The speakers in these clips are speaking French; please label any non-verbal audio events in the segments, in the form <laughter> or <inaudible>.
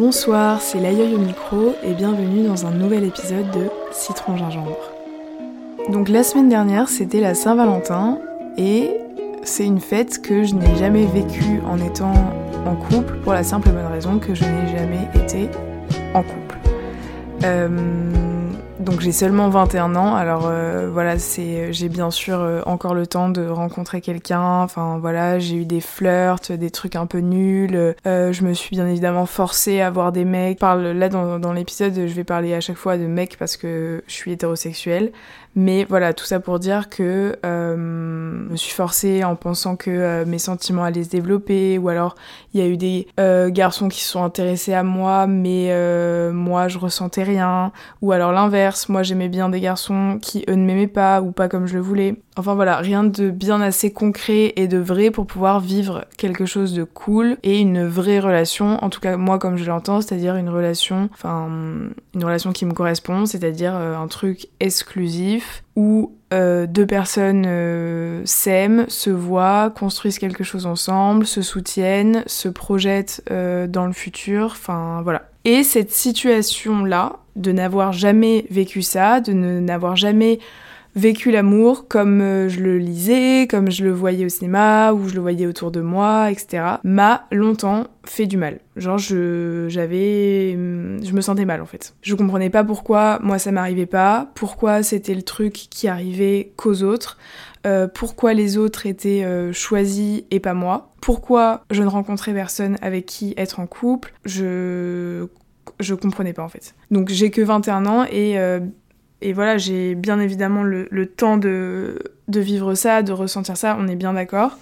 Bonsoir, c'est Laïeul au micro et bienvenue dans un nouvel épisode de Citron Gingembre. Donc la semaine dernière c'était la Saint-Valentin et c'est une fête que je n'ai jamais vécue en étant en couple pour la simple et bonne raison que je n'ai jamais été en couple. Euh, donc j'ai seulement 21 ans, alors euh, voilà, c'est j'ai bien sûr euh, encore le temps de rencontrer quelqu'un. Enfin voilà, j'ai eu des flirts, des trucs un peu nuls. je me suis bien évidemment forcée à voir des mecs. parle là dans, dans l'épisode, je vais parler à chaque fois de mecs parce que je suis hétérosexuelle. Mais voilà, tout ça pour dire que euh, je me suis forcée en pensant que euh, mes sentiments allaient se développer, ou alors il y a eu des euh, garçons qui se sont intéressés à moi, mais euh, moi je ressentais rien, ou alors l'inverse, moi j'aimais bien des garçons qui eux ne m'aimaient pas, ou pas comme je le voulais. Enfin voilà, rien de bien assez concret et de vrai pour pouvoir vivre quelque chose de cool et une vraie relation, en tout cas moi comme je l'entends, c'est-à-dire une relation, enfin une relation qui me correspond, c'est-à-dire un truc exclusif où euh, deux personnes euh, s'aiment, se voient, construisent quelque chose ensemble, se soutiennent, se projettent euh, dans le futur, enfin voilà. Et cette situation-là, de n'avoir jamais vécu ça, de n'avoir jamais vécu l'amour comme euh, je le lisais, comme je le voyais au cinéma, ou je le voyais autour de moi, etc., m'a longtemps fait du mal. Genre, je, j'avais, hum, je me sentais mal en fait. Je comprenais pas pourquoi moi ça m'arrivait pas, pourquoi c'était le truc qui arrivait qu'aux autres, euh, pourquoi les autres étaient euh, choisis et pas moi, pourquoi je ne rencontrais personne avec qui être en couple, je je comprenais pas en fait. Donc j'ai que 21 ans et et voilà, j'ai bien évidemment le, temps de, vivre ça, de ressentir ça, on est bien d'accord.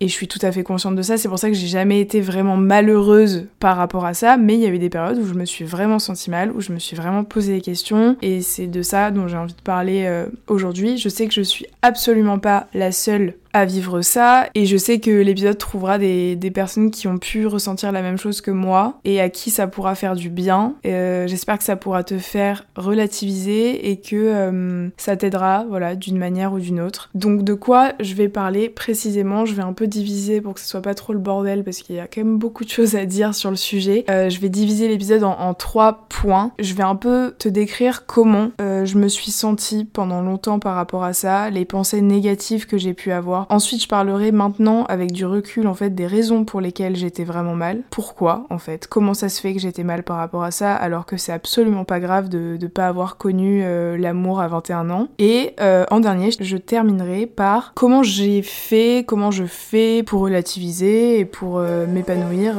Et je suis tout à fait consciente de ça, c'est pour ça que j'ai jamais été vraiment malheureuse par rapport à ça, mais il y avait des périodes où je me suis vraiment sentie mal, où je me suis vraiment posé des questions, et c'est de ça dont j'ai envie de parler euh, aujourd'hui. Je sais que je suis absolument pas la seule à vivre ça et je sais que l'épisode trouvera des, personnes qui ont pu ressentir la même chose que moi et à qui ça pourra faire du bien. Euh, J'espère que ça pourra te faire relativiser et que euh, ça t'aidera voilà d'une manière ou d'une autre. Donc de quoi je vais parler précisément, je vais un peu diviser pour que ce soit pas trop le bordel parce qu'il y a quand même beaucoup de choses à dire sur le sujet. Euh, je vais diviser l'épisode en, en, trois points. Je vais un peu te décrire comment je me suis sentie pendant longtemps par rapport à ça, les pensées négatives que j'ai pu avoir Ensuite, je parlerai maintenant avec du recul en fait des raisons pour lesquelles j'étais vraiment mal. Pourquoi en fait? Comment ça se fait que j'étais mal par rapport à ça alors que c'est absolument pas grave de ne pas avoir connu euh, l'amour à 21 ans? Et euh, en dernier, je terminerai par comment j'ai fait, comment je fais pour relativiser et pour euh, m'épanouir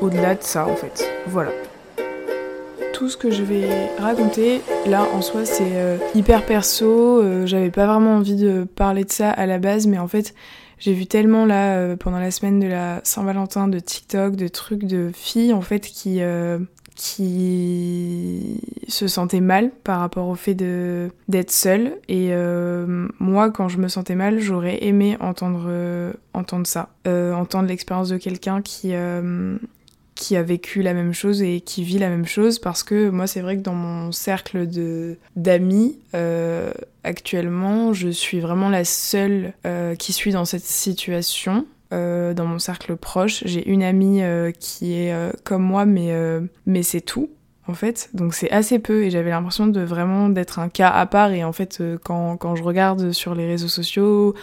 au-delà de ça en fait. Voilà tout ce que je vais raconter, là en soi c'est euh, hyper perso, euh, j'avais pas vraiment envie de parler de ça à la base, mais en fait j'ai vu tellement là euh, pendant la semaine de la Saint-Valentin de TikTok, de trucs de filles en fait qui qui se sentaient mal par rapport au fait d'être seule. Et moi quand je me sentais mal j'aurais aimé entendre entendre ça entendre l'expérience de quelqu'un qui qui a vécu la même chose et qui vit la même chose parce que moi c'est vrai que dans mon cercle de d'amis euh, actuellement je suis vraiment la seule euh, qui suis dans cette situation euh, dans mon cercle proche. J'ai une amie qui est comme moi mais mais c'est tout en fait. Donc c'est assez peu et j'avais l'impression de vraiment d'être un cas à part. Et en fait quand, quand je regarde sur les réseaux sociaux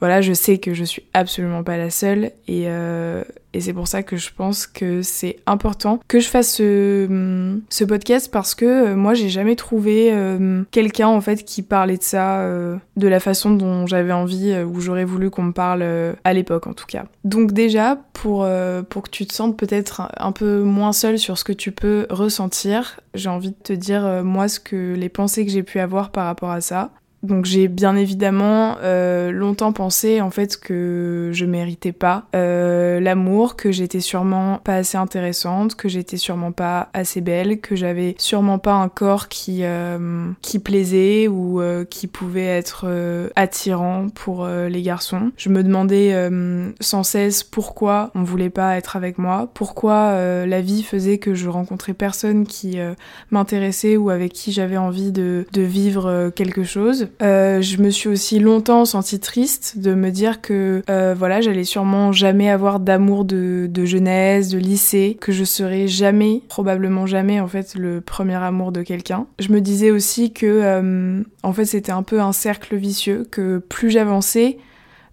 voilà, je sais que je suis absolument pas la seule et, euh, et c'est pour ça que je pense que c'est important que je fasse ce, ce podcast parce que euh, moi j'ai jamais trouvé euh, quelqu'un en fait qui parlait de ça de la façon dont j'avais envie ou j'aurais voulu qu'on me parle à l'époque en tout cas. Donc déjà pour, pour que tu te sentes peut-être un peu moins seule sur ce que tu peux ressentir, j'ai envie de te dire moi ce que les pensées que j'ai pu avoir par rapport à ça. Donc j'ai bien évidemment euh, longtemps pensé en fait que je méritais pas euh, l'amour, que j'étais sûrement pas assez intéressante, que j'étais sûrement pas assez belle, que j'avais sûrement pas un corps qui euh, qui plaisait ou qui pouvait être attirant pour les garçons. Je me demandais sans cesse pourquoi on voulait pas être avec moi, pourquoi la vie faisait que je rencontrais personne qui m'intéressait ou avec qui j'avais envie de, de vivre quelque chose Euh, je me suis aussi longtemps sentie triste de me dire que euh, voilà, j'allais sûrement jamais avoir d'amour de, de, jeunesse, de lycée, que je serais jamais, probablement jamais en fait, le premier amour de quelqu'un. Je me disais aussi que euh, en fait c'était un peu un cercle vicieux, que plus j'avançais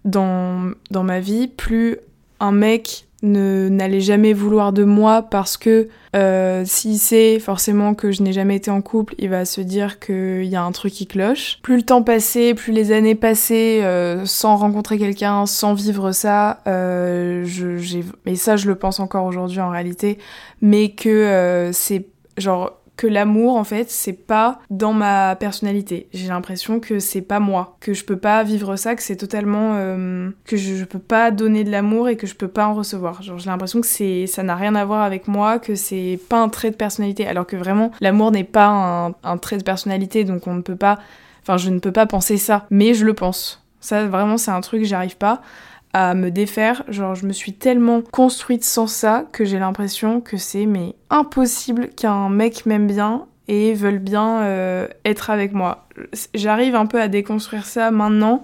dans, dans ma vie, plus un mec n'allait jamais vouloir de moi parce que euh, s'il sait forcément que je n'ai jamais été en couple, il va se dire qu'il y a un truc qui cloche. Plus le temps passait, plus les années passaient euh, sans rencontrer quelqu'un, sans vivre ça, euh, je, et ça je le pense encore aujourd'hui en réalité, mais que euh, c'est genre que l'amour en fait c'est pas dans ma personnalité. J'ai l'impression que c'est pas moi, que je peux pas vivre ça, que c'est totalement euh, que je, peux pas donner de l'amour et que je peux pas en recevoir. Genre j'ai l'impression que c'est ça n'a rien à voir avec moi, que c'est pas un trait de personnalité, alors que vraiment l'amour n'est pas un, un trait de personnalité, donc on ne peut pas, enfin je ne peux pas penser ça, mais je le pense. Ça vraiment c'est un truc j'arrive pas à me défaire. Genre, je me suis tellement construite sans ça que j'ai l'impression que c'est mais impossible qu'un mec m'aime bien et veuille bien euh, être avec moi. J'arrive un peu à déconstruire ça maintenant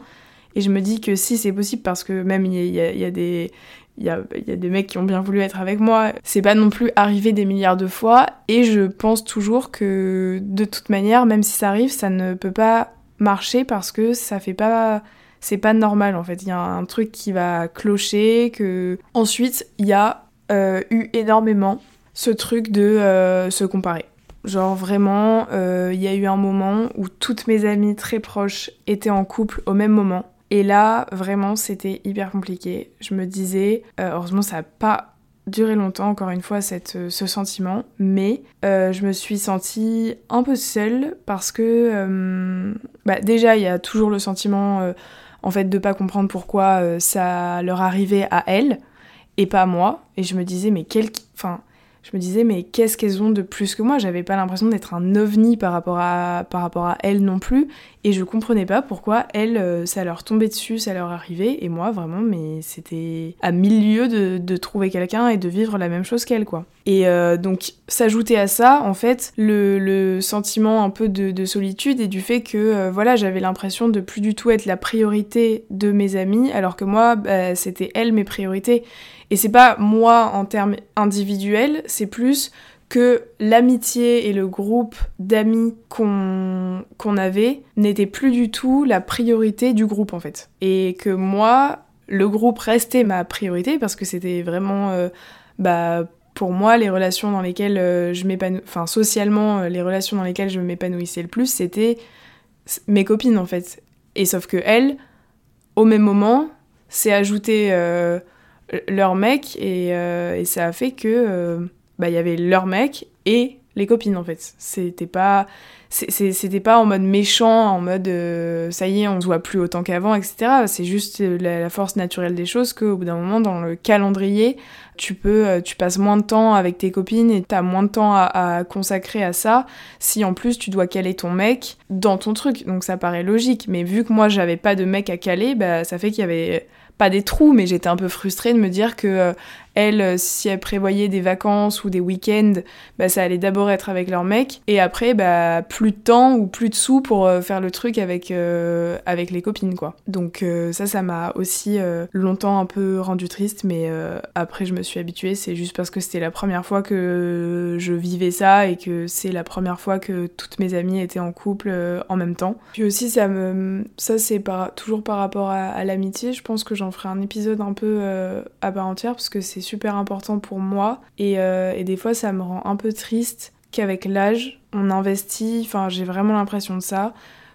et je me dis que si c'est possible parce que même il y, a, des il y a, des mecs qui ont bien voulu être avec moi. C'est pas non plus arrivé des milliards de fois. Et je pense toujours que de toute manière, même si ça arrive, ça ne peut pas marcher parce que ça fait pas c'est pas normal en fait. Il y a un truc qui va clocher, que. Ensuite, il y a euh, eu énormément ce truc de euh, se comparer. Genre vraiment, euh, il y a eu un moment où toutes mes amies très proches étaient en couple au même moment. Et là, vraiment, c'était hyper compliqué. Je me disais, heureusement, ça n'a pas duré longtemps, encore une fois, cette, ce sentiment, mais je me suis sentie un peu seule parce que, bah, déjà, il y a toujours le sentiment en fait de pas comprendre pourquoi euh, ça leur arrivait à elles et pas à moi. Et je me disais mais quel enfin je me disais mais qu'est-ce qu'elles ont de plus que moi? J'avais pas l'impression d'être un ovni par rapport à par rapport à elles non plus. Et je comprenais pas pourquoi elles euh, ça leur tombait dessus, ça leur arrivait. Et moi vraiment mais c'était à mille lieues de, de trouver quelqu'un et de vivre la même chose qu'elles quoi. Et euh, donc s'ajouter à ça en fait le, sentiment un peu de, de, solitude et du fait que euh, voilà j'avais l'impression de plus du tout être la priorité de mes amis alors que moi bah, c'était elles mes priorités et c'est pas moi en termes individuels, c'est plus que l'amitié et le groupe d'amis qu'on avait n'était plus du tout la priorité du groupe en fait. Et que moi, le groupe restait ma priorité parce que c'était vraiment euh, bah pour moi les relations dans lesquelles euh, je m'épanouissais enfin socialement euh, les relations dans lesquelles je m'épanouissais le plus c'était mes copines en fait. Et sauf que elles au même moment, c'est ajouté euh, leur mec et, ça a fait que bah il y avait leur mec et les copines en fait. C'était pas c'était pas en mode méchant, en mode euh, ça y est, on se voit plus autant qu'avant, etc. C'est juste la, la, force naturelle des choses qu'au bout d'un moment, dans le calendrier, tu peux, euh, tu passes moins de temps avec tes copines et t'as moins de temps à, à, consacrer à ça. Si en plus tu dois caler ton mec dans ton truc, donc ça paraît logique. Mais vu que moi j'avais pas de mec à caler, bah ça fait qu'il y avait pas des trous, mais j'étais un peu frustrée de me dire que euh, elle, si elle prévoyait des vacances ou des week-ends, bah, ça allait d'abord être avec leur mec, et après, bah, plus de temps ou plus de sous pour euh, faire le truc avec, euh, avec les copines, quoi. Donc euh, ça, ça m'a aussi euh, longtemps un peu rendu triste, mais euh, après, je me suis habituée, c'est juste parce que c'était la première fois que je vivais ça, et que c'est la première fois que toutes mes amies étaient en couple en même temps. Puis aussi, ça me... Ça, c'est toujours par rapport à, à l'amitié, je pense que j'en ferai un épisode un peu à part entière, parce que c'est super important pour moi. Et, euh, et des fois ça me rend un peu triste qu'avec l'âge on investit, enfin j'ai vraiment l'impression de ça,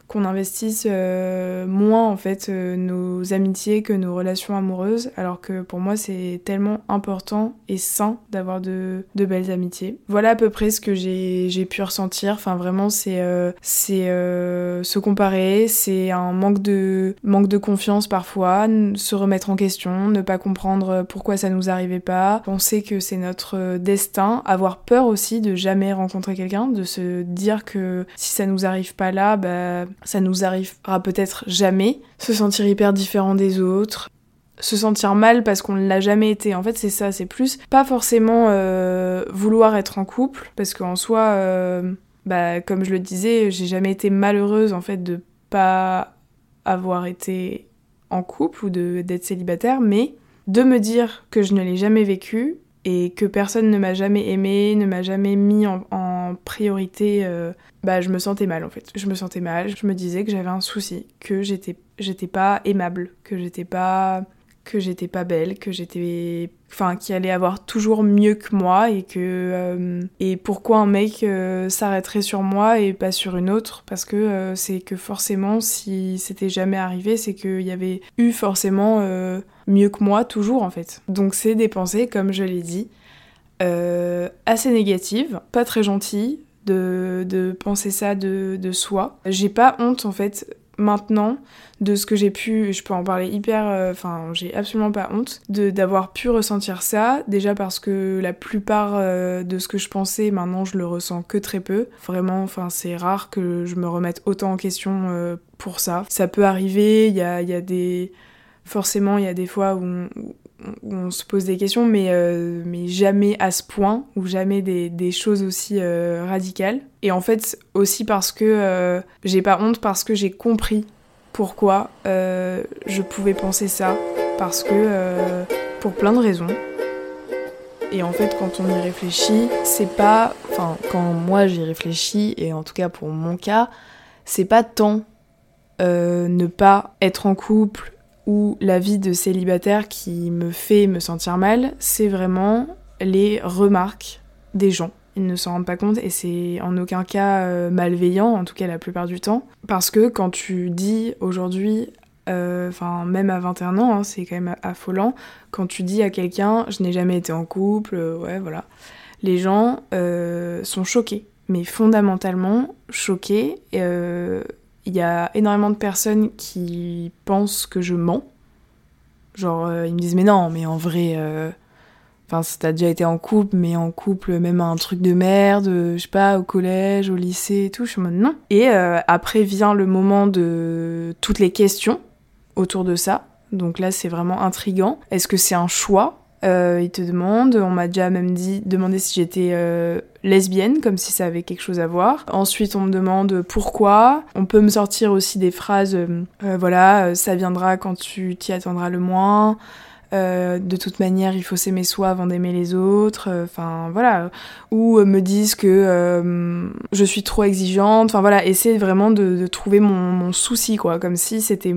qu'on investisse euh, moins en fait euh, nos amitiés que nos relations amoureuses, alors que pour moi c'est tellement important et sain d'avoir de, de, belles amitiés. Voilà à peu près ce que j'ai pu ressentir, enfin vraiment c'est euh, c'est euh, se comparer, c'est un manque de, manque de confiance parfois, se remettre en question, ne pas comprendre pourquoi ça nous arrivait pas, penser que c'est notre destin, avoir peur aussi de jamais rencontrer quelqu'un, de se dire que si ça nous arrive pas là, bah ça nous arrivera peut-être jamais, se sentir hyper différent des autres, se sentir mal parce qu'on ne l'a jamais été. En fait, c'est ça, c'est plus pas forcément euh, vouloir être en couple, parce qu'en soi, euh, bah, comme je le disais, j'ai jamais été malheureuse en fait de pas avoir été en couple ou d'être célibataire, mais de me dire que je ne l'ai jamais vécu et que personne ne m'a jamais aimé, ne m'a jamais mis en, priorité, euh, bah je me sentais mal en fait. Je me sentais mal, je me disais que j'avais un souci, que j'étais pas aimable, que j'étais pas que j'étais pas belle, que j'étais enfin qu'il allait avoir toujours mieux que moi et que euh, et pourquoi un mec euh, s'arrêterait sur moi et pas sur une autre? Parce que c'est que forcément si c'était jamais arrivé c'est qu'il y avait eu forcément mieux que moi toujours en fait donc c'est des pensées comme je l'ai dit assez négatives pas très gentilles de, de penser ça de, de soi. J'ai pas honte en fait maintenant de ce que j'ai pu, je peux en parler hyper, euh, enfin j'ai absolument pas honte d'avoir pu ressentir ça, déjà parce que la plupart euh, de ce que je pensais maintenant je le ressens que très peu, vraiment enfin c'est rare que je me remette autant en question euh, pour ça. Ça peut arriver, il y a, y a, des... Forcément il y a des fois où on se pose des questions, mais, mais jamais à ce point, ou jamais des, des choses aussi radicales. Et en fait, aussi parce que j'ai pas honte, parce que j'ai compris pourquoi euh, je pouvais penser ça. Parce que, euh, pour plein de raisons. Et en fait, quand on y réfléchit, c'est pas. Enfin, quand moi j'y réfléchis, et en tout cas pour mon cas, c'est pas tant euh, ne pas être en couple ou la vie de célibataire qui me fait me sentir mal, c'est vraiment les remarques des gens ils ne s'en rendent pas compte et c'est en aucun cas euh, malveillant, en tout cas la plupart du temps. Parce que quand tu dis aujourd'hui, euh, enfin même à 21 ans, hein, c'est quand même affolant, quand tu dis à quelqu'un je n'ai jamais été en couple, euh, ouais voilà, les gens sont choqués, mais fondamentalement choqués. Il y a énormément de personnes qui pensent que je mens. Genre, ils me disent mais non, mais en vrai Enfin, t'as déjà été en couple, mais en couple, même un truc de merde, je sais pas, au collège, au lycée et tout. Je suis en mode non. Et euh, après vient le moment de toutes les questions autour de ça. Donc là, c'est vraiment intrigant. Est-ce que c'est un choix? Euh, Il te demande. On m'a déjà même dit, demandé si j'étais euh, lesbienne, comme si ça avait quelque chose à voir. Ensuite, on me demande pourquoi. On peut me sortir aussi des phrases, voilà, ça viendra quand tu t'y attendras le moins. Euh, de toute manière, il faut s'aimer soi avant d'aimer les autres. Euh, enfin, voilà. Ou euh, me disent que je suis trop exigeante. Enfin, voilà. Essayer vraiment de, trouver mon, souci, quoi. Comme si c'était.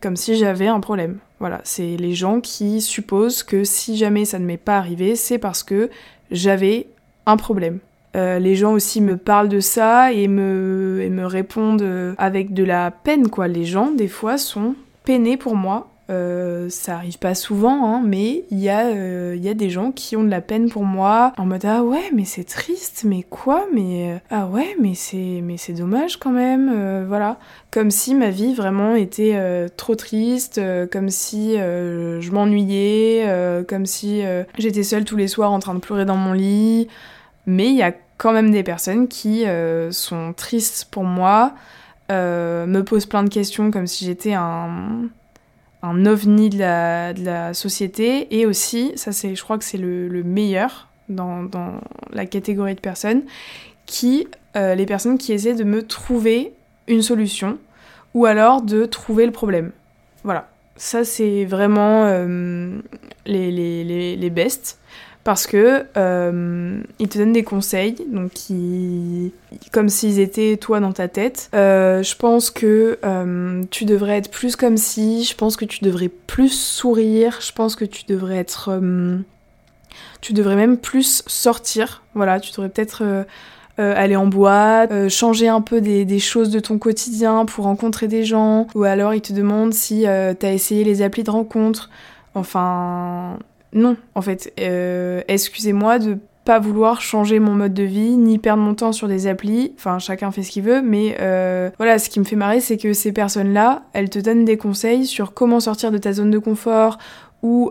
Comme si j'avais un problème. Voilà. C'est les gens qui supposent que si jamais ça ne m'est pas arrivé, c'est parce que j'avais un problème. les gens aussi me parlent de ça et me, et me répondent avec de la peine, quoi. Les gens, des fois, sont peinés pour moi euh, ça arrive pas souvent, hein, mais il y, euh, y, a des gens qui ont de la peine pour moi en mode ah ouais mais c'est triste, mais quoi, mais euh, ah ouais mais c'est dommage quand même, voilà, comme si ma vie vraiment était trop triste, comme si je m'ennuyais, comme si j'étais seule tous les soirs en train de pleurer dans mon lit, mais il y a quand même des personnes qui sont tristes pour moi, me posent plein de questions comme si j'étais un un ovni de la, société et aussi, ça c'est, je crois que c'est le, le, meilleur dans, dans, la catégorie de personnes, qui, euh, les personnes qui essaient de me trouver une solution ou alors de trouver le problème. Voilà, ça c'est vraiment euh, les, les, les, les bestes parce que euh, ils te donnent des conseils, donc comme s'ils étaient toi dans ta tête. Euh, je pense que euh, tu devrais être plus comme si, je pense que tu devrais plus sourire, je pense que tu devrais être, tu devrais même plus sortir. Voilà, tu devrais peut-être aller en boîte, changer un peu des, choses de ton quotidien pour rencontrer des gens, ou alors ils te demandent si t'as essayé les applis de rencontre. Enfin, non, en fait. Euh, excusez-moi de pas vouloir changer mon mode de vie, ni perdre mon temps sur des applis. Enfin, chacun fait ce qu'il veut, mais euh, voilà, ce qui me fait marrer, c'est que ces personnes-là, elles te donnent des conseils sur comment sortir de ta zone de confort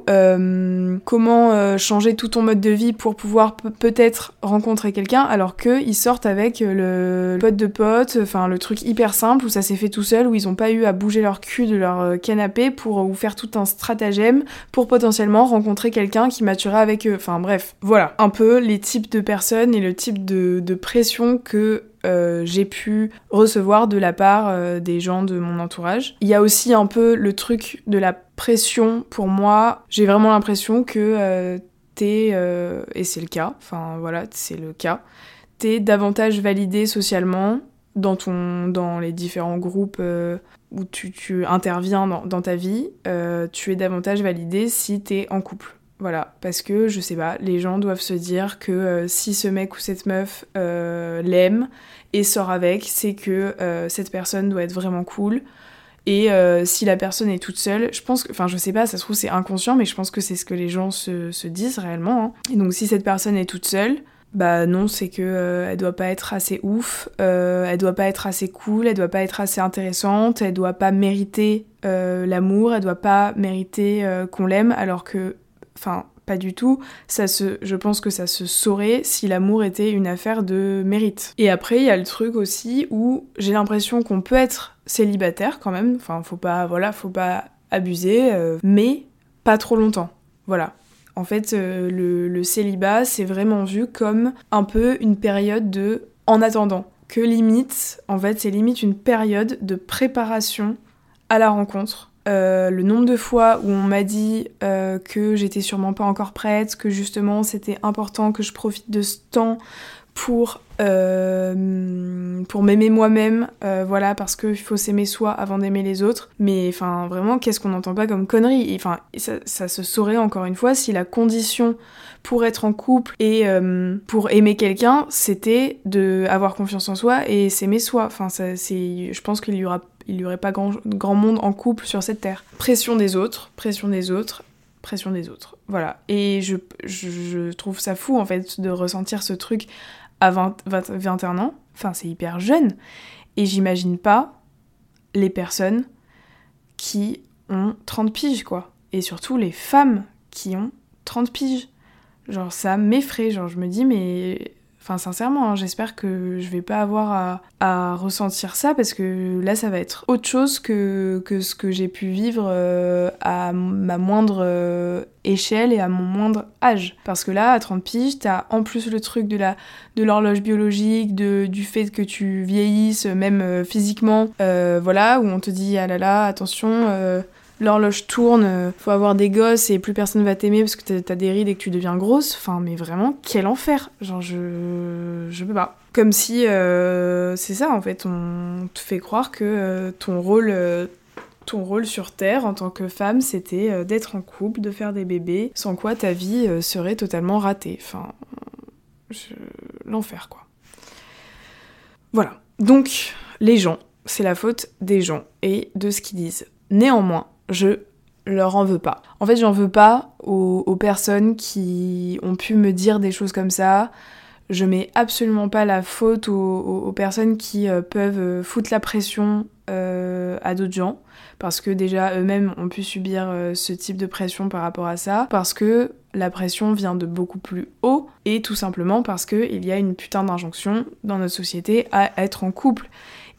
euh, comment euh, changer tout ton mode de vie pour pouvoir peut-être rencontrer quelqu'un, alors qu'ils sortent avec le pote de pote, enfin le truc hyper simple où ça s'est fait tout seul, où ils ont pas eu à bouger leur cul de leur canapé pour ou faire tout un stratagème pour potentiellement rencontrer quelqu'un qui maturerait avec eux. Enfin bref, voilà un peu les types de personnes et le type de, pression que euh, j'ai pu recevoir de la part euh, des gens de mon entourage. Il y a aussi un peu le truc de la pression pour moi. J'ai vraiment l'impression que euh, t'es, et c'est le cas, enfin voilà, c'est le cas, t'es davantage validé socialement dans, ton, dans les différents groupes où tu, interviens dans, ta vie, tu es davantage validé si t'es en couple. Voilà, parce que je sais pas, les gens doivent se dire que euh, si ce mec ou cette meuf euh, l'aime et sort avec, c'est que euh, cette personne doit être vraiment cool. Et si la personne est toute seule, je pense que, enfin je sais pas, ça se trouve c'est inconscient, mais je pense que c'est ce que les gens se, disent réellement. Hein. Et donc si cette personne est toute seule, bah non, c'est que elle doit pas être assez ouf, elle doit pas être assez cool, elle doit pas être assez intéressante, elle doit pas mériter l'amour, elle doit pas mériter qu'on l'aime, alors que Enfin, pas du tout. Ça se, je pense que ça se saurait si l'amour était une affaire de mérite. Et après, il y a le truc aussi où j'ai l'impression qu'on peut être célibataire quand même. Enfin, faut pas, voilà, faut pas abuser, euh, mais pas trop longtemps. Voilà. En fait, euh, le, célibat, c'est vraiment vu comme un peu une période de en attendant. Que limite, en fait, c'est limite une période de préparation à la rencontre euh, le nombre de fois où on m'a dit que j'étais sûrement pas encore prête, que justement c'était important que je profite de ce temps pour, euh, pour m'aimer moi-même, voilà, parce qu'il faut s'aimer soi avant d'aimer les autres. Mais enfin, vraiment, qu'est-ce qu'on n'entend pas comme connerie? Enfin, ça, ça, se saurait encore une fois si la condition pour être en couple et pour aimer quelqu'un, c'était de avoir confiance en soi et s'aimer soi. Enfin, c'est, je pense qu'il y aura il n'y aurait pas grand, grand monde en couple sur cette terre. Pression des autres, pression des autres, pression des autres. Voilà. Et je, je, trouve ça fou, en fait, de ressentir ce truc à 20, 21 ans. Enfin, c'est hyper jeune. Et j'imagine pas les personnes qui ont 30 piges, quoi. Et surtout les femmes qui ont 30 piges. Genre, ça m'effraie. Genre, je me dis, mais Enfin, sincèrement, hein, j'espère que je vais pas avoir à, ressentir ça parce que là, ça va être autre chose que, que ce que j'ai pu vivre euh, à ma moindre euh, échelle et à mon moindre âge. Parce que là, à 30 piges, t'as en plus le truc de la de l'horloge biologique, de, du fait que tu vieillisses, même euh, physiquement, voilà, où on te dit, ah là là, attention l'horloge tourne, euh, faut avoir des gosses et plus personne va t'aimer parce que t'as des rides et que tu deviens grosse. Enfin, mais vraiment, quel enfer Genre, je. Je peux pas. Comme si. Euh, c'est ça, en fait, on te fait croire que euh, ton rôle. ton rôle sur Terre en tant que femme, c'était d'être en couple, de faire des bébés, sans quoi ta vie serait totalement ratée. Enfin, l'enfer quoi. Voilà. Donc, les gens, c'est la faute des gens et de ce qu'ils disent. Néanmoins, je leur en veux pas. En fait, j'en veux pas aux, personnes qui ont pu me dire des choses comme ça. Je mets absolument pas la faute aux, personnes qui euh, peuvent euh, foutre la pression euh, à d'autres gens, parce que déjà eux-mêmes ont pu subir ce type de pression par rapport à ça, parce que la pression vient de beaucoup plus haut, et tout simplement parce qu'il y a une putain d'injonction dans notre société à être en couple.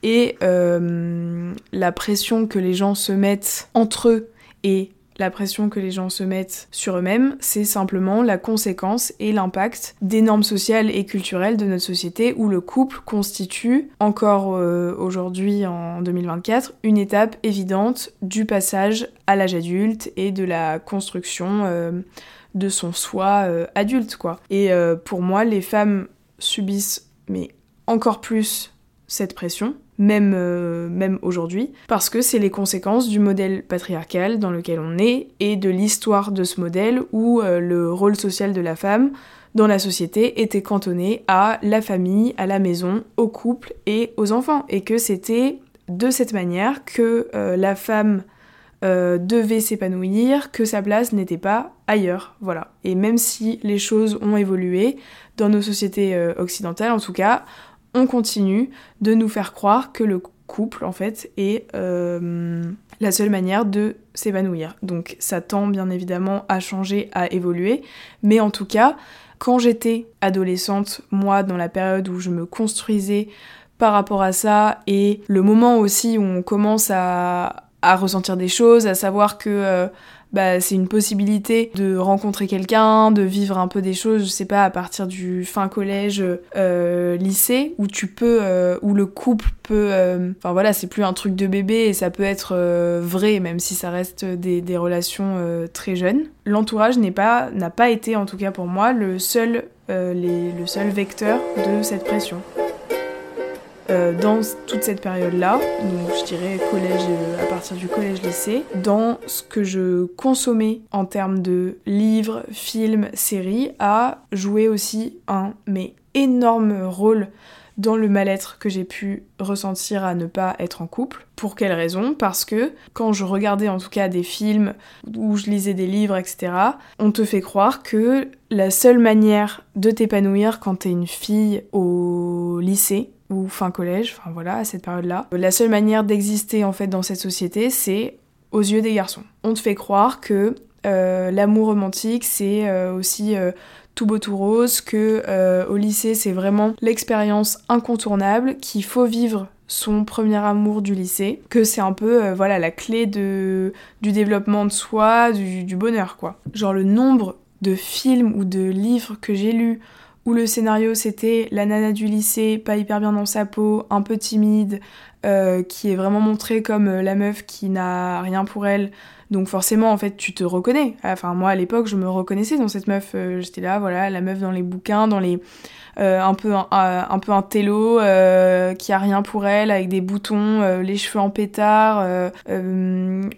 Et euh, la pression que les gens se mettent entre eux et la pression que les gens se mettent sur eux-mêmes, c'est simplement la conséquence et l'impact des normes sociales et culturelles de notre société où le couple constitue, encore euh, aujourd'hui en 2024, une étape évidente du passage à l'âge adulte et de la construction euh, de son soi adulte, quoi. Et pour moi, les femmes subissent, mais encore plus, cette pression même, euh, même aujourd'hui, parce que c'est les conséquences du modèle patriarcal dans lequel on est et de l'histoire de ce modèle où euh, le rôle social de la femme dans la société était cantonné à la famille, à la maison, au couple et aux enfants, et que c'était de cette manière que euh, la femme devait s'épanouir, que sa place n'était pas ailleurs, voilà. Et même si les choses ont évolué dans nos sociétés occidentales, en tout cas, on continue de nous faire croire que le couple en fait est la seule manière de s'évanouir. Donc ça tend bien évidemment à changer, à évoluer, mais en tout cas, quand j'étais adolescente, moi, dans la période où je me construisais par rapport à ça, et le moment aussi où on commence à, ressentir des choses, à savoir que euh, bah, c'est une possibilité de rencontrer quelqu'un, de vivre un peu des choses, je sais pas, à partir du fin collège, euh, lycée, où tu peux, euh, où le couple peut, euh, enfin voilà, c'est plus un truc de bébé et ça peut être vrai, même si ça reste des, relations très jeunes. L'entourage n'est pas, n'a pas été, en tout cas pour moi, le seul, le seul vecteur de cette pression. Euh, dans toute cette période-là, donc je dirais collège, euh, à partir du collège-lycée, dans ce que je consommais en termes de livres, films, séries, a joué aussi un mais énorme rôle dans le mal-être que j'ai pu ressentir à ne pas être en couple. Pour quelle raison? Parce que quand je regardais en tout cas des films ou je lisais des livres, etc., on te fait croire que la seule manière de t'épanouir quand t'es une fille au lycée, ou fin collège, enfin voilà, à cette période-là. La seule manière d'exister en fait dans cette société, c'est aux yeux des garçons. On te fait croire que euh, l'amour romantique, c'est euh, aussi euh, tout beau tout rose, que au lycée, c'est vraiment l'expérience incontournable, qu'il faut vivre son premier amour du lycée, que c'est un peu voilà la clé de, du développement de soi, du, du bonheur quoi. Genre le nombre de films ou de livres que j'ai lus où le scénario c'était la nana du lycée, pas hyper bien dans sa peau, un peu timide, euh, qui est vraiment montrée comme euh, la meuf qui n'a rien pour elle. Donc forcément, en fait, tu te reconnais. Enfin, moi, à l'époque, je me reconnaissais dans cette meuf. Euh, j'étais là, voilà, la meuf dans les bouquins, dans les... un peu un, un, peu un télo qui a rien pour elle avec des boutons les cheveux en pétard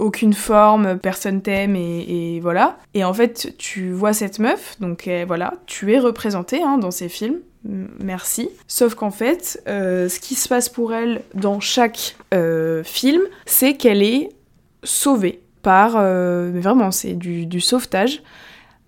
aucune forme personne t'aime et, voilà et en fait tu vois cette meuf donc voilà tu es représenté hein, dans ces films merci. Sauf qu'en fait, euh, ce qui se passe pour elle dans chaque euh, film, c'est qu'elle est sauvée par... Euh, mais vraiment, c'est du, sauvetage.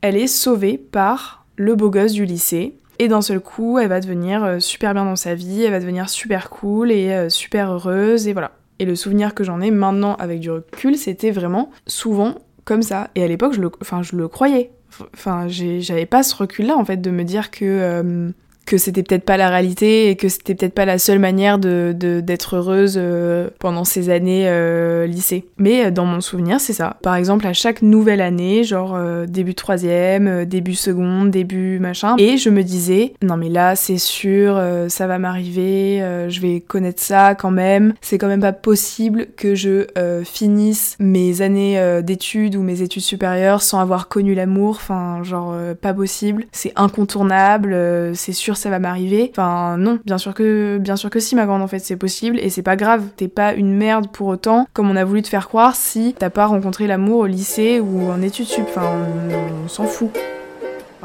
Elle est sauvée par le beau gosse du lycée. Et d'un seul coup, elle va devenir super bien dans sa vie, elle va devenir super cool et super heureuse, et voilà. Et le souvenir que j'en ai maintenant avec du recul, c'était vraiment souvent comme ça. Et à l'époque, je le, enfin, je le croyais. Enfin, j'avais pas ce recul-là, en fait, de me dire que que c'était peut-être pas la réalité et que c'était peut-être pas la seule manière de, d'être heureuse euh, pendant ces années euh, lycée. Mais euh, dans mon souvenir, c'est ça. Par exemple, à chaque nouvelle année, genre début troisième, début seconde, début machin, et je me disais, non mais là, c'est sûr, ça va m'arriver, je vais connaître ça quand même. C'est quand même pas possible que je finisse mes années d'études ou mes études supérieures sans avoir connu l'amour. Enfin, genre, pas possible. C'est incontournable, c'est sûr ça va m'arriver. Enfin non, bien sûr que bien sûr que si ma grande en fait c'est possible et c'est pas grave. T'es pas une merde pour autant comme on a voulu te faire croire si t'as pas rencontré l'amour au lycée ou en études sup. Enfin on, s'en fout.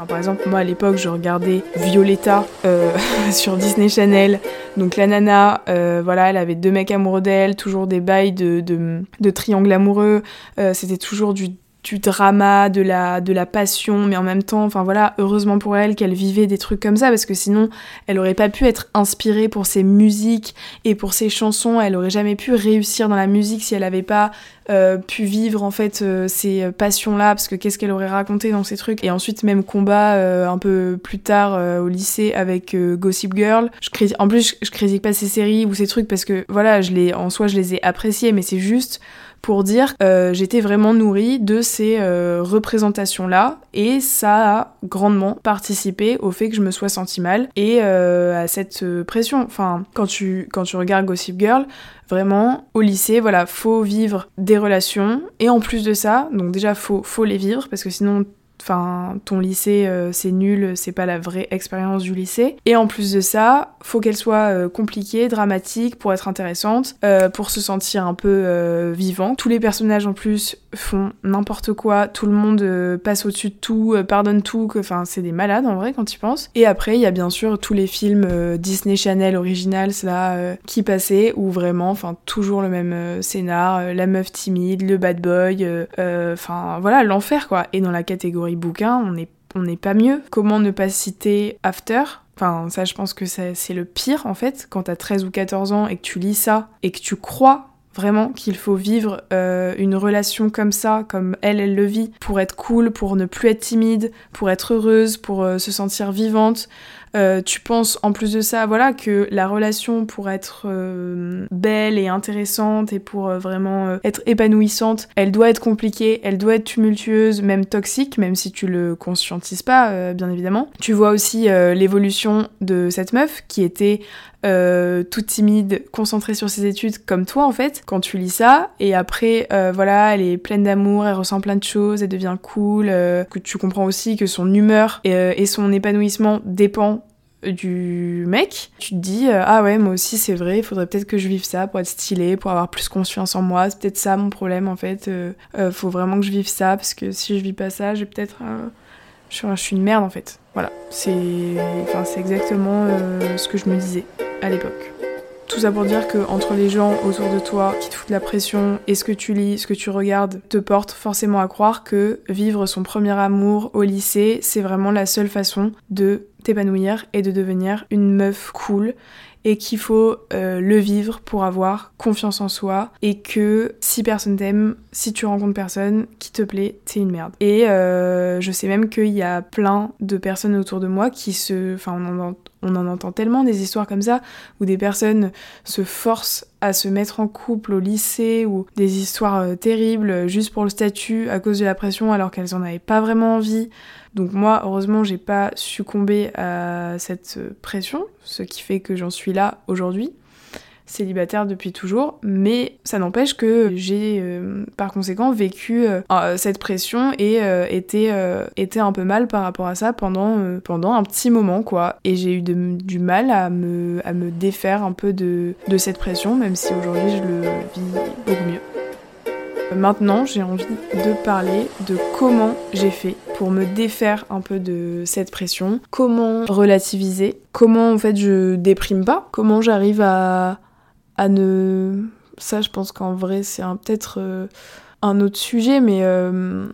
par exemple, moi à l'époque, je regardais Violetta euh, <laughs> sur Disney Channel. Donc la nana, euh, voilà, elle avait deux mecs amoureux d'elle, toujours des bails de, de, triangle amoureux. Euh, c'était toujours du du drama, de la, de la passion, mais en même temps, enfin voilà, heureusement pour elle qu'elle vivait des trucs comme ça, parce que sinon, elle aurait pas pu être inspirée pour ses musiques et pour ses chansons, elle aurait jamais pu réussir dans la musique si elle avait pas euh, pu vivre en fait euh, ces passions-là, parce que qu'est-ce qu'elle aurait raconté dans ces trucs? Et ensuite, même combat euh, un peu plus tard au lycée avec Gossip Girl. Je en plus, je, je critique pas ces séries ou ces trucs parce que voilà, je les, en soi, je les ai appréciées, mais c'est juste pour dire euh, j'étais vraiment nourrie de ces euh, représentations-là. Et ça a grandement participé au fait que je me sois sentie mal. Et euh, à cette pression. Enfin, quand tu, regardes Gossip Girl, vraiment au lycée voilà faut vivre des relations. Et en plus de ça donc déjà faut faut les vivre parce que sinon Enfin, ton lycée, euh, c'est nul, c'est pas la vraie expérience du lycée. Et en plus de ça, faut qu'elle soit euh, compliquée, dramatique pour être intéressante, euh, pour se sentir un peu vivant. Tous les personnages en plus font n'importe quoi, tout le monde passe au-dessus de tout, pardonne tout, enfin c'est des malades en vrai quand tu penses. Et après, il y a bien sûr tous les films Disney Channel originals là qui passaient où vraiment, enfin toujours le même scénar, la meuf timide, le bad boy, enfin voilà l'enfer quoi. Et dans la catégorie bouquin, on n'est on pas mieux. Comment ne pas citer After? Enfin, ça, je pense que c'est le pire, en fait, quand t'as 13 ou 14 ans et que tu lis ça et que tu crois vraiment qu'il faut vivre euh, une relation comme ça, comme elle, elle le vit, pour être cool, pour ne plus être timide, pour être heureuse, pour euh, se sentir vivante. Euh, tu penses en plus de ça, voilà, que la relation pour être belle et intéressante et pour vraiment être épanouissante, elle doit être compliquée, elle doit être tumultueuse, même toxique, même si tu le conscientises pas, bien évidemment. Tu vois aussi l'évolution de cette meuf qui était euh, toute timide, concentrée sur ses études, comme toi en fait, quand tu lis ça, et après, euh, voilà, elle est pleine d'amour, elle ressent plein de choses, elle devient cool, euh, que tu comprends aussi que son humeur et, son épanouissement dépend du mec, tu te dis ah ouais moi aussi c'est vrai, il faudrait peut-être que je vive ça pour être stylé, pour avoir plus confiance en moi, c'est peut-être ça mon problème en fait, faut vraiment que je vive ça parce que si je vis pas ça, j'ai peut-être je, suis une merde en fait. Voilà, c'est enfin, exactement ce que je me disais à l'époque. Tout ça pour dire que entre les gens autour de toi qui te foutent la pression et ce que tu lis, ce que tu regardes, te porte forcément à croire que vivre son premier amour au lycée, c'est vraiment la seule façon de t'épanouir et de devenir une meuf cool et qu'il faut euh, le vivre pour avoir confiance en soi et que si personne t'aime, si tu rencontres personne qui te plaît, t'es une merde. Et euh, je sais même qu'il y a plein de personnes autour de moi qui se... Enfin, on en, on en entend tellement des histoires comme ça où des personnes se forcent à se mettre en couple au lycée ou des histoires euh, terribles juste pour le statut à cause de la pression alors qu'elles en avaient pas vraiment envie. Donc moi, heureusement, j'ai pas succombé à cette pression, ce qui fait que j'en suis là aujourd'hui célibataire depuis toujours, mais ça n'empêche que j'ai euh, par conséquent vécu euh, cette pression et euh, été, un peu mal par rapport à ça pendant, un petit moment quoi. Et j'ai eu du mal à me, à me défaire un peu de, de cette pression, même si aujourd'hui je le vis beaucoup mieux. Maintenant, j'ai envie de parler de comment j'ai fait pour me défaire un peu de cette pression, comment relativiser, comment en fait je déprime pas, comment j'arrive à, à ne... Ça, je pense qu'en vrai, c'est peut-être euh, un autre sujet, mais euh,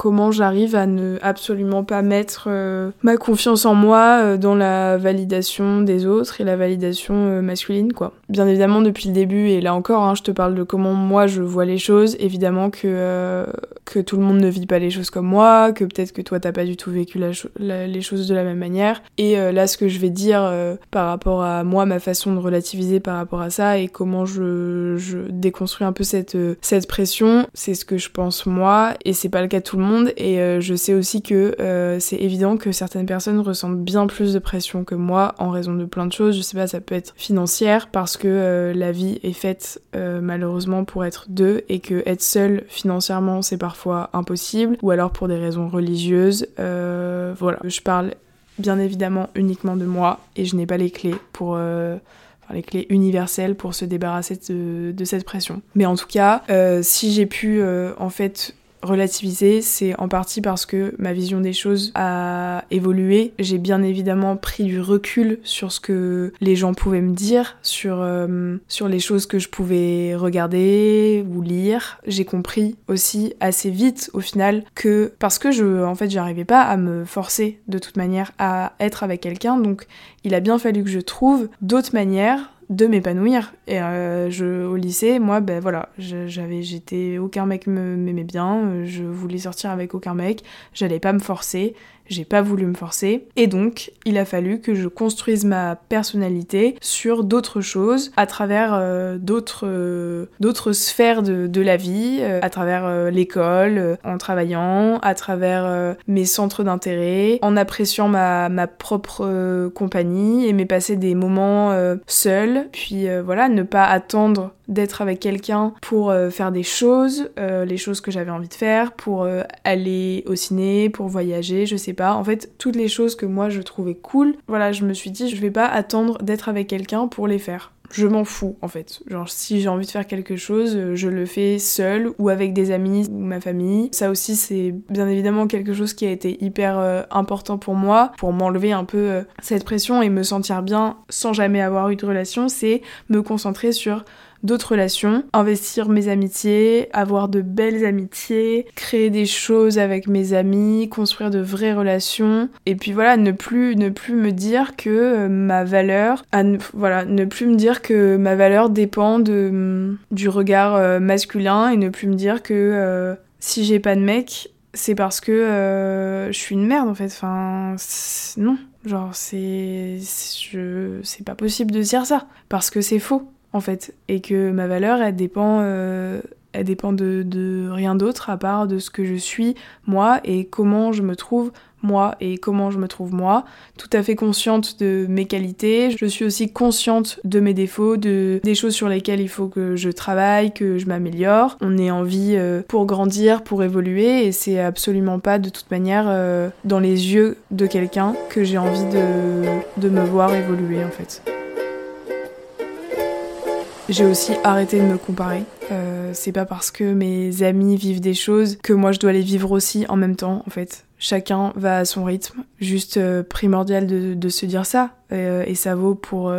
comment j'arrive à ne absolument pas mettre euh, ma confiance en moi euh, dans la validation des autres et la validation euh, masculine quoi. Bien évidemment depuis le début et là encore hein, je te parle de comment moi je vois les choses, évidemment que que tout le monde ne vit pas les choses comme moi, que peut-être que toi t'as pas du tout vécu les choses de la même manière. Et là ce que je vais dire par rapport à moi ma façon de relativiser par rapport à ça et comment je, je déconstruis un peu cette cette pression, c'est ce que je pense moi et c'est pas le cas de tout le monde et euh, je sais aussi que euh, c'est évident que certaines personnes ressentent bien plus de pression que moi en raison de plein de choses. Je sais pas, ça peut être financière parce que euh, la vie est faite malheureusement pour être deux et que être seul financièrement c'est parfois impossible ou alors pour des raisons religieuses. voilà, je parle bien évidemment uniquement de moi et je n'ai pas les clés pour les clés universelles pour se débarrasser de, de, cette pression. Mais en tout cas, si j'ai pu en fait relativiser, c'est en partie parce que ma vision des choses a évolué. J'ai bien évidemment pris du recul sur ce que les gens pouvaient me dire, sur, euh, sur les choses que je pouvais regarder ou lire. J'ai compris aussi assez vite au final que parce que je en fait j'arrivais pas à me forcer de toute manière à être avec quelqu'un donc il a bien fallu que je trouve d'autres manières de m'épanouir. Et euh, je, au lycée, moi, ben voilà, j'avais, j'étais, aucun mec m'aimait bien, euh, je voulais sortir avec aucun mec, j'allais pas me forcer, j'ai pas voulu me forcer. Et donc, il a fallu que je construise ma personnalité sur d'autres choses, à travers euh, d'autres, euh, d'autres sphères de, de, la vie, euh, à travers l'école, en travaillant, à travers mes centres d'intérêt, en appréciant ma, ma propre compagnie, aimer passer des moments seuls, puis voilà, ne pas attendre d'être avec quelqu'un pour faire des choses, les choses que j'avais envie de faire, pour aller au ciné, pour voyager, je sais pas en fait, toutes les choses que moi je trouvais cool, voilà, je me suis dit, je vais pas attendre d'être avec quelqu'un pour les faire. Je m'en fous en fait. Genre si j'ai envie de faire quelque chose, je le fais seul ou avec des amis ou ma famille. Ça aussi c'est bien évidemment quelque chose qui a été hyper euh, important pour moi pour m'enlever un peu euh, cette pression et me sentir bien sans jamais avoir eu de relation, c'est me concentrer sur d'autres relations, investir mes amitiés, avoir de belles amitiés, créer des choses avec mes amis, construire de vraies relations et puis voilà, ne plus ne plus me dire que euh, ma valeur voilà, ne plus me dire que ma valeur dépend de mm, du regard euh, masculin et ne plus me dire que euh, si j'ai pas de mec, c'est parce que je suis une merde en fait. Enfin, non. Genre, c'est. C'est pas possible de dire ça. Parce que c'est faux, en fait. Et que ma valeur, elle dépend. Euh, elle dépend de, de rien d'autre à part de ce que je suis, moi, et comment je me trouve moi et comment je me trouve moi, tout à fait consciente de mes qualités, je suis aussi consciente de mes défauts, de des choses sur lesquelles il faut que je travaille, que je m'améliore. On est en vie euh, pour grandir, pour évoluer et c'est absolument pas de toute manière euh, dans les yeux de quelqu'un que j'ai envie de, de me voir évoluer en fait. J'ai aussi arrêté de me comparer. Euh, c'est pas parce que mes amis vivent des choses que moi je dois les vivre aussi en même temps en fait chacun va à son rythme. Juste euh, primordial de, se dire ça. Euh, et ça vaut pour,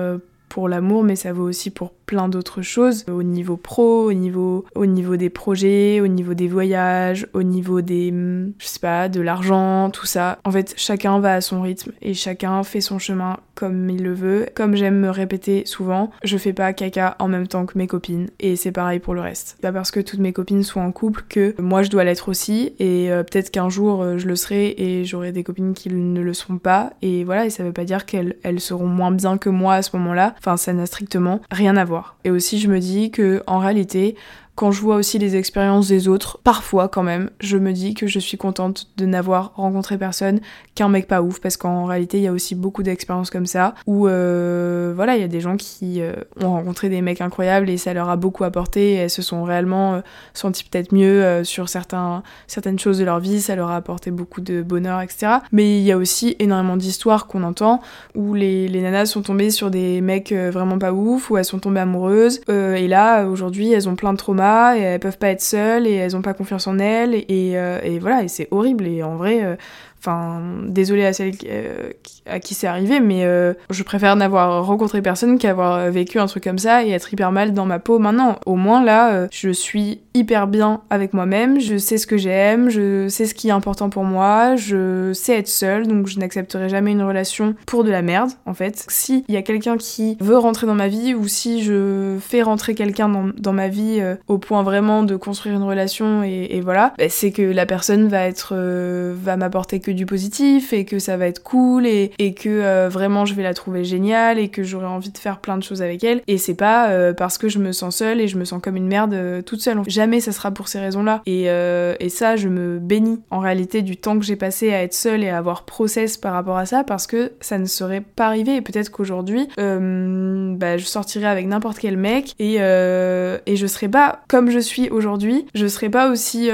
pour l'amour, mais ça vaut aussi pour plein d'autres choses, au niveau pro, au niveau, au niveau des projets, au niveau des voyages, au niveau des, hmm, je sais pas, de l'argent, tout ça. En fait, chacun va à son rythme et chacun fait son chemin comme il le veut. Comme j'aime me répéter souvent, je fais pas caca en même temps que mes copines et c'est pareil pour le reste. Pas parce que toutes mes copines sont en couple que moi je dois l'être aussi et euh, peut-être qu'un jour euh, je le serai et j'aurai des copines qui ne le sont pas et voilà et ça veut pas dire qu'elles elles seront moins bien que moi à ce moment-là. Enfin, ça n'a strictement rien à voir. Et aussi, je me dis que en réalité, quand je vois aussi les expériences des autres, parfois quand même, je me dis que je suis contente de n'avoir rencontré personne qu'un mec pas ouf, parce qu'en réalité, il y a aussi beaucoup d'expériences comme ça, où euh, voilà, il y a des gens qui euh, ont rencontré des mecs incroyables et ça leur a beaucoup apporté, elles se sont réellement euh, senties peut-être mieux sur certains, certaines choses de leur vie, ça leur a apporté beaucoup de bonheur, etc. Mais il y a aussi énormément d'histoires qu'on entend où les, les, nanas sont tombées sur des mecs vraiment pas ouf, où elles sont tombées amoureuses, et là, aujourd'hui, elles ont plein de traumas et elles peuvent pas être seules et elles ont pas confiance en elles et, euh, voilà et c'est horrible et en vrai euh, Enfin, désolée à celle euh, à qui c'est arrivé, mais euh, je préfère n'avoir rencontré personne qu'avoir vécu un truc comme ça et être hyper mal dans ma peau maintenant. Au moins là, euh, je suis hyper bien avec moi-même, je sais ce que j'aime, je sais ce qui est important pour moi, je sais être seule, donc je n'accepterai jamais une relation pour de la merde, en fait. Si y a quelqu'un qui veut rentrer dans ma vie ou si je fais rentrer quelqu'un dans, dans, ma vie au point vraiment de construire une relation et, et voilà, bah, c'est que la personne va être, va m'apporter que du positif et que ça va être cool et, et que euh, vraiment je vais la trouver géniale et que j'aurai envie de faire plein de choses avec elle. Et c'est pas euh, parce que je me sens seule et je me sens comme une merde euh, toute seule. Jamais ça sera pour ces raisons-là. Et, et ça, je me bénis en réalité du temps que j'ai passé à être seule et à avoir process par rapport à ça parce que ça ne serait pas arrivé. Et peut-être qu'aujourd'hui, bah, je sortirais avec n'importe quel mec et, et je serais pas comme je suis aujourd'hui. Je serais pas aussi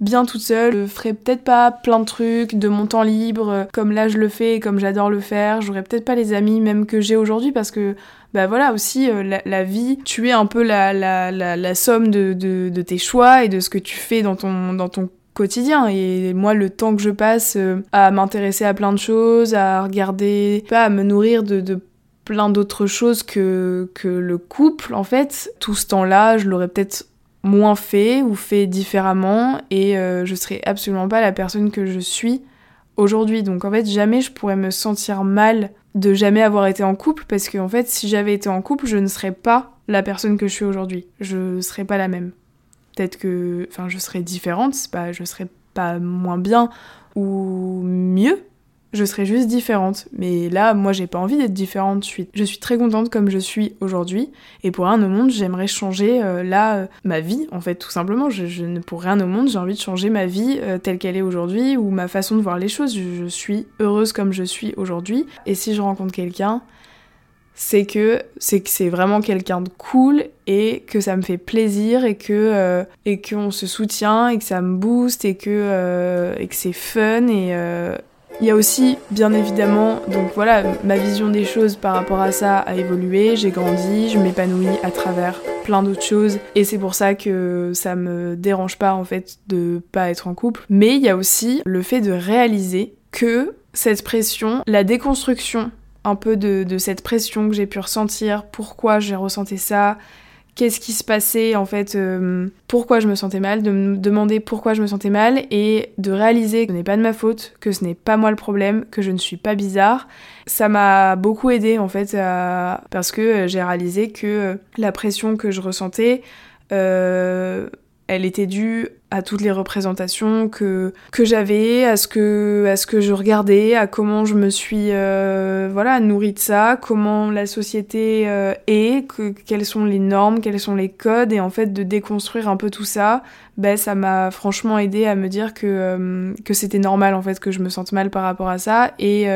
bien toute seule. Je ferais peut-être pas plein de trucs, de mon temps libre, euh, comme là je le fais et comme j'adore le faire. J'aurais peut-être pas les amis même que j'ai aujourd'hui parce que bah voilà aussi euh, la, vie tu es un peu la, la, la, somme de, de, tes choix et de ce que tu fais dans ton, dans ton quotidien et moi le temps que je passe euh, à m'intéresser à plein de choses à regarder pas à me nourrir de, de plein d'autres choses que, que le couple en fait tout ce temps là je l'aurais peut-être moins fait ou fait différemment et je serais absolument pas la personne que je suis aujourd'hui. Donc en fait, jamais je pourrais me sentir mal de jamais avoir été en couple parce que en fait, si j'avais été en couple, je ne serais pas la personne que je suis aujourd'hui. Je serais pas la même. Peut-être que, enfin, je serais différente, pas, je serais pas moins bien ou mieux, je serais juste différente. Mais là, moi, j'ai pas envie d'être différente. Je suis, je suis très contente comme je suis aujourd'hui. Et pour rien au monde, j'aimerais changer euh, là euh, ma vie, en fait, tout simplement. Je, ne pour rien au monde, j'ai envie de changer ma vie euh, telle qu'elle est aujourd'hui ou ma façon de voir les choses. Je, suis heureuse comme je suis aujourd'hui. Et si je rencontre quelqu'un, c'est que c'est que c'est vraiment quelqu'un de cool et que ça me fait plaisir et que et qu'on se soutient et que ça me booste et que et que c'est fun et il y a aussi, bien évidemment, donc voilà, ma vision des choses par rapport à ça a évolué, j'ai grandi, je m'épanouis à travers plein d'autres choses et c'est pour ça que ça me dérange pas en fait de pas être en couple. Mais il y a aussi le fait de réaliser que cette pression, la déconstruction un peu de, de cette pression que j'ai pu ressentir, pourquoi j'ai ressenti ça, qu'est-ce qui se passait en fait, euh, pourquoi je me sentais mal, de me demander pourquoi je me sentais mal et de réaliser que ce n'est pas de ma faute, que ce n'est pas moi le problème, que je ne suis pas bizarre. Ça m'a beaucoup aidé en fait parce que j'ai réalisé que la pression que je ressentais, euh, elle était due à toutes les représentations que, que j'avais, à ce que, à ce que je regardais, à comment je me suis euh, voilà, nourrie de ça, comment la société euh, est, que, quelles sont les normes, quels sont les codes, et en fait de déconstruire un peu tout ça, ben, ça m'a franchement aidé à me dire que, euh, que c'était normal en fait que je me sente mal par rapport à ça, et,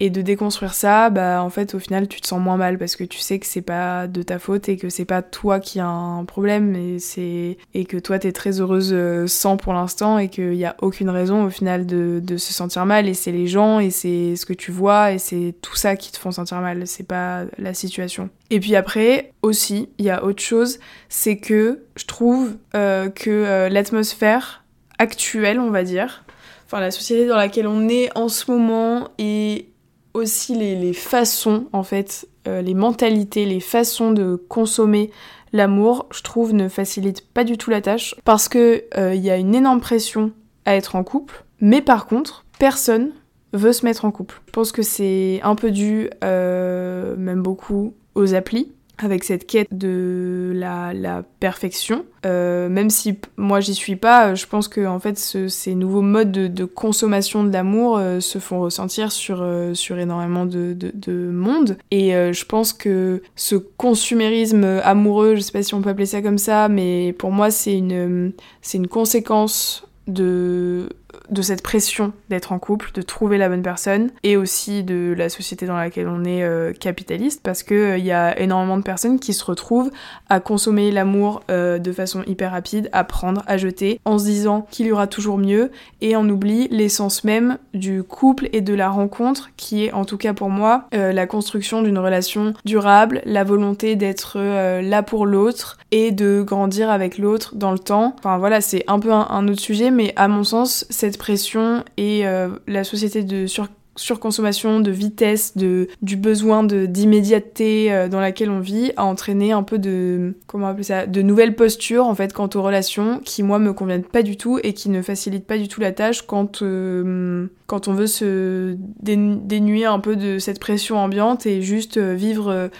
et de déconstruire ça, bah en fait au final tu te sens moins mal parce que tu sais que c'est pas de ta faute et que c'est pas toi qui as un problème, et, et que toi t'es très heureuse sans pour l'instant et qu'il n'y a aucune raison au final de, se sentir mal et c'est les gens et c'est ce que tu vois et c'est tout ça qui te font sentir mal, c'est pas la situation. Et puis après aussi, il y a autre chose, c'est que je trouve euh, que euh, l'atmosphère actuelle, on va dire, enfin la société dans laquelle on est en ce moment et aussi les, façons en fait, euh, les mentalités, les façons de consommer l'amour, je trouve, ne facilite pas du tout la tâche parce que euh, il y a une énorme pression à être en couple, mais par contre, personne veut se mettre en couple. Je pense que c'est un peu dû, euh, même beaucoup, aux applis avec cette quête de la, perfection. Euh, même si moi j'y suis pas, je pense que en fait ces nouveaux modes de, consommation de l'amour euh, se font ressentir sur, euh, sur énormément de, de, monde. Et je pense que ce consumérisme amoureux, je sais pas si on peut appeler ça comme ça, mais pour moi c'est une, c'est une conséquence de de cette pression d'être en couple, de trouver la bonne personne, et aussi de la société dans laquelle on est euh, capitaliste, parce qu'il il euh, y a énormément de personnes qui se retrouvent à consommer l'amour euh, de façon hyper rapide, à prendre, à jeter, en se disant qu'il y aura toujours mieux, et on oublie l'essence même du couple et de la rencontre, qui est en tout cas pour moi la construction d'une relation durable, la volonté d'être là pour l'autre, et de grandir avec l'autre dans le temps. Enfin voilà, c'est un peu un autre sujet, mais à mon sens, cette pression et euh, la société de surconsommation, de vitesse, de, du besoin d'immédiateté euh, dans laquelle on vit a entraîné un peu de comment ça de nouvelles postures en fait quant aux relations qui moi me conviennent pas du tout et qui ne facilitent pas du tout la tâche quand euh, quand on veut se dénuer un peu de cette pression ambiante et juste vivre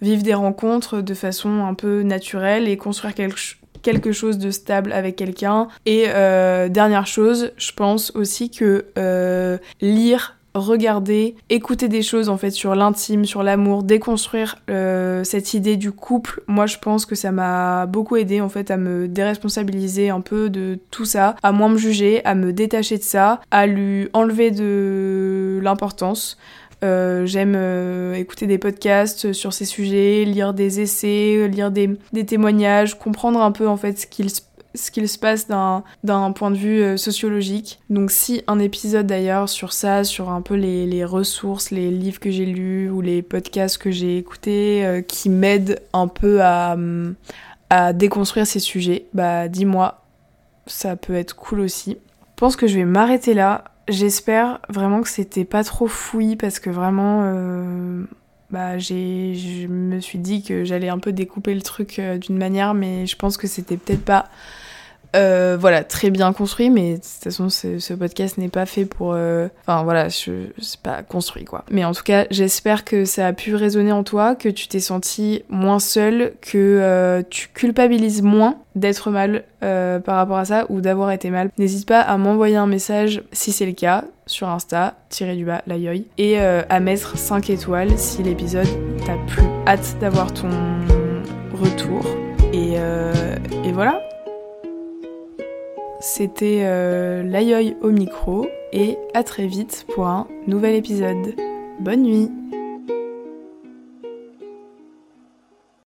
vivre des rencontres de façon un peu naturelle et construire quelque chose quelque chose de stable avec quelqu'un. Et euh, dernière chose, je pense aussi que euh, lire regarder, écouter des choses en fait sur l'intime, sur l'amour, déconstruire euh, cette idée du couple. Moi, je pense que ça m'a beaucoup aidé en fait à me déresponsabiliser un peu de tout ça, à moins me juger, à me détacher de ça, à lui enlever de l'importance. Euh, j'aime euh, écouter des podcasts sur ces sujets, lire des essais, lire des, témoignages, comprendre un peu en fait ce qu'il se passe d'un point de vue euh, sociologique. Donc si un épisode d'ailleurs sur ça, sur un peu les, ressources, les livres que j'ai lus ou les podcasts que j'ai écoutés qui m'aident un peu à, à déconstruire ces sujets, bah dis-moi, ça peut être cool aussi. Je pense que je vais m'arrêter là. J'espère vraiment que c'était pas trop fouillis parce que vraiment, euh, bah, j'ai, je me suis dit que j'allais un peu découper le truc euh, d'une manière, mais je pense que c'était peut-être pas euh, voilà, très bien construit, mais de toute façon, ce, podcast n'est pas fait pour. Euh, enfin, voilà, c'est pas construit, quoi. Mais en tout cas, j'espère que ça a pu résonner en toi, que tu t'es senti moins seul, que euh, tu culpabilises moins d'être mal par rapport à ça ou d'avoir été mal. N'hésite pas à m'envoyer un message si c'est le cas sur Insta, tiré du bas, la yoy, et à mettre 5 étoiles si l'épisode t'a plu. Hâte d'avoir ton retour. Et, et voilà. C'était euh, l'aïeul au micro et à très vite pour un nouvel épisode. Bonne nuit